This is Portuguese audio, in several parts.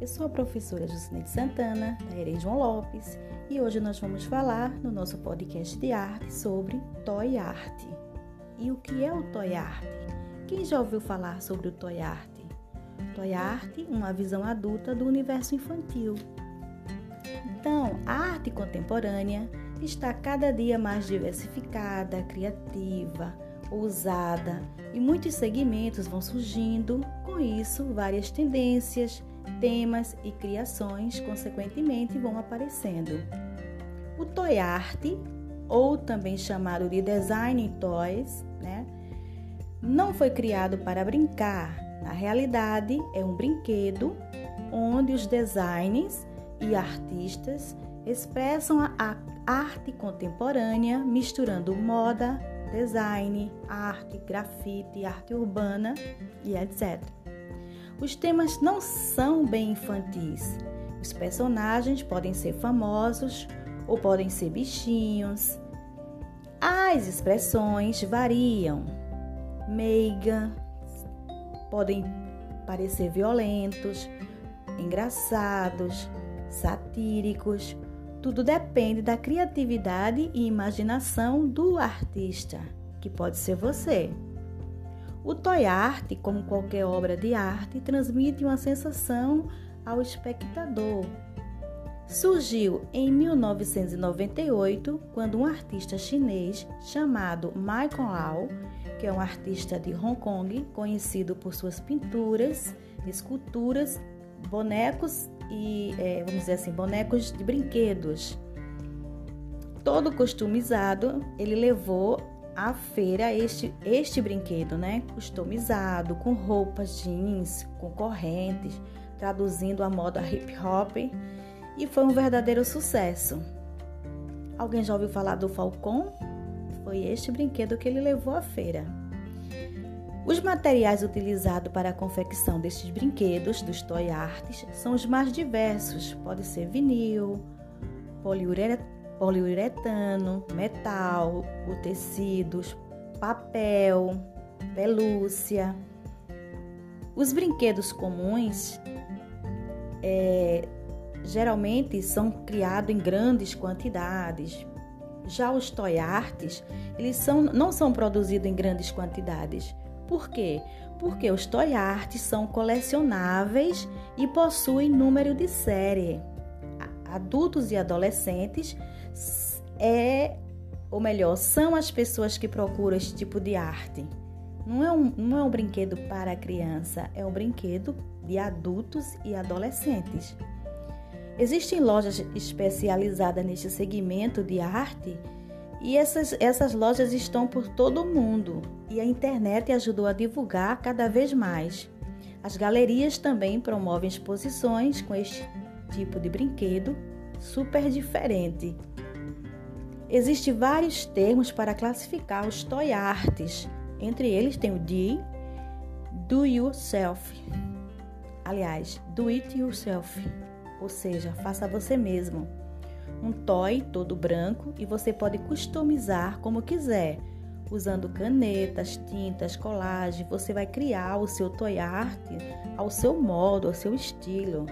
Eu sou a professora Jucineide Santana, da Erem João Lopes, e hoje nós vamos falar no nosso podcast de arte sobre Toy Art. E o que é o Toy Art? Quem já ouviu falar sobre o Toy Art? Toy Art, uma visão adulta do universo infantil. Então, a arte contemporânea está cada dia mais diversificada, criativa, ousada e muitos segmentos vão surgindo, com isso, várias tendências, temas e criações, consequentemente, vão aparecendo. O toy art, ou também chamado de design toys, né, não foi criado para brincar. Na realidade, é um brinquedo onde os designers e artistas expressam a arte contemporânea misturando moda, design, arte, grafite, arte urbana e etc. Os temas não são bem infantis. Os personagens podem ser famosos ou podem ser bichinhos. As expressões variam. Meiga, podem parecer violentos, engraçados, satíricos tudo depende da criatividade e imaginação do artista, que pode ser você. O toy art, como qualquer obra de arte, transmite uma sensação ao espectador. Surgiu em 1998, quando um artista chinês chamado Michael Lau, que é um artista de Hong Kong, conhecido por suas pinturas, esculturas, bonecos e, é, vamos dizer assim, bonecos de brinquedos. Todo customizado, ele levou à feira este, este brinquedo, né? Customizado, com roupas jeans, com correntes, traduzindo a moda hip hop, e foi um verdadeiro sucesso. Alguém já ouviu falar do Falcon? Foi este brinquedo que ele levou à feira. Os materiais utilizados para a confecção destes brinquedos, dos toy arts, são os mais diversos. Pode ser vinil, poliuretano, metal, o tecidos, papel, pelúcia. Os brinquedos comuns é, geralmente são criados em grandes quantidades. Já os toy arts, eles são, não são produzidos em grandes quantidades por quê? Porque os toy arts são colecionáveis e possuem número de série. Adultos e adolescentes é, ou melhor, são as pessoas que procuram esse tipo de arte. Não é um, não é um brinquedo para criança, é um brinquedo de adultos e adolescentes. Existem lojas especializadas neste segmento de arte e essas, essas lojas estão por todo o mundo e a internet ajudou a divulgar cada vez mais. As galerias também promovem exposições com este tipo de brinquedo super diferente. Existem vários termos para classificar os toy arts. Entre eles tem o de do yourself. Aliás, do it yourself, ou seja, faça você mesmo um toy todo branco e você pode customizar como quiser. Usando canetas, tintas, colagem, você vai criar o seu toy art ao seu modo, ao seu estilo.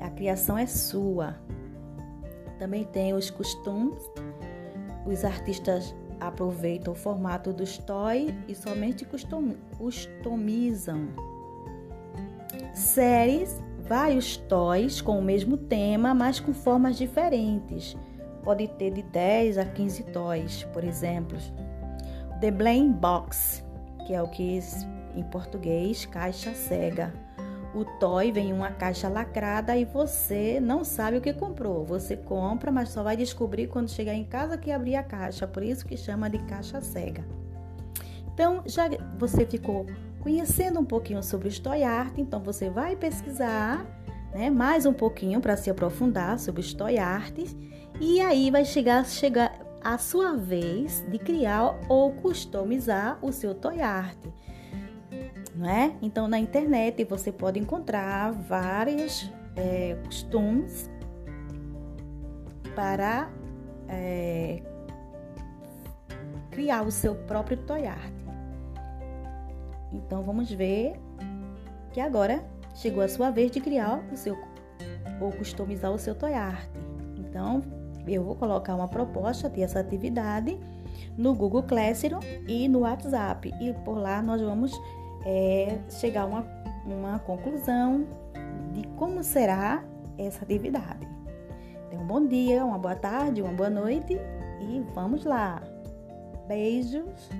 A criação é sua. Também tem os costumes. Os artistas aproveitam o formato dos toys e somente customizam. Séries vários toys com o mesmo tema, mas com formas diferentes. Pode ter de 10 a 15 toys, por exemplo. The Blind Box, que é o que em português caixa cega. O toy vem em uma caixa lacrada e você não sabe o que comprou. Você compra, mas só vai descobrir quando chegar em casa que abrir a caixa. Por isso que chama de caixa cega. Então, já você ficou conhecendo um pouquinho sobre o toy art, então você vai pesquisar né, mais um pouquinho para se aprofundar sobre o toy arts e aí vai chegar, chegar a sua vez de criar ou customizar o seu toy art. Não é? Então na internet você pode encontrar vários é, costumes para é, criar o seu próprio toy art. Então vamos ver que agora chegou a sua vez de criar o seu ou customizar o seu toy art. Então, eu vou colocar uma proposta dessa atividade no Google Classroom e no WhatsApp. E por lá nós vamos é, chegar a uma, uma conclusão de como será essa atividade. Então, um bom dia, uma boa tarde, uma boa noite e vamos lá! Beijos!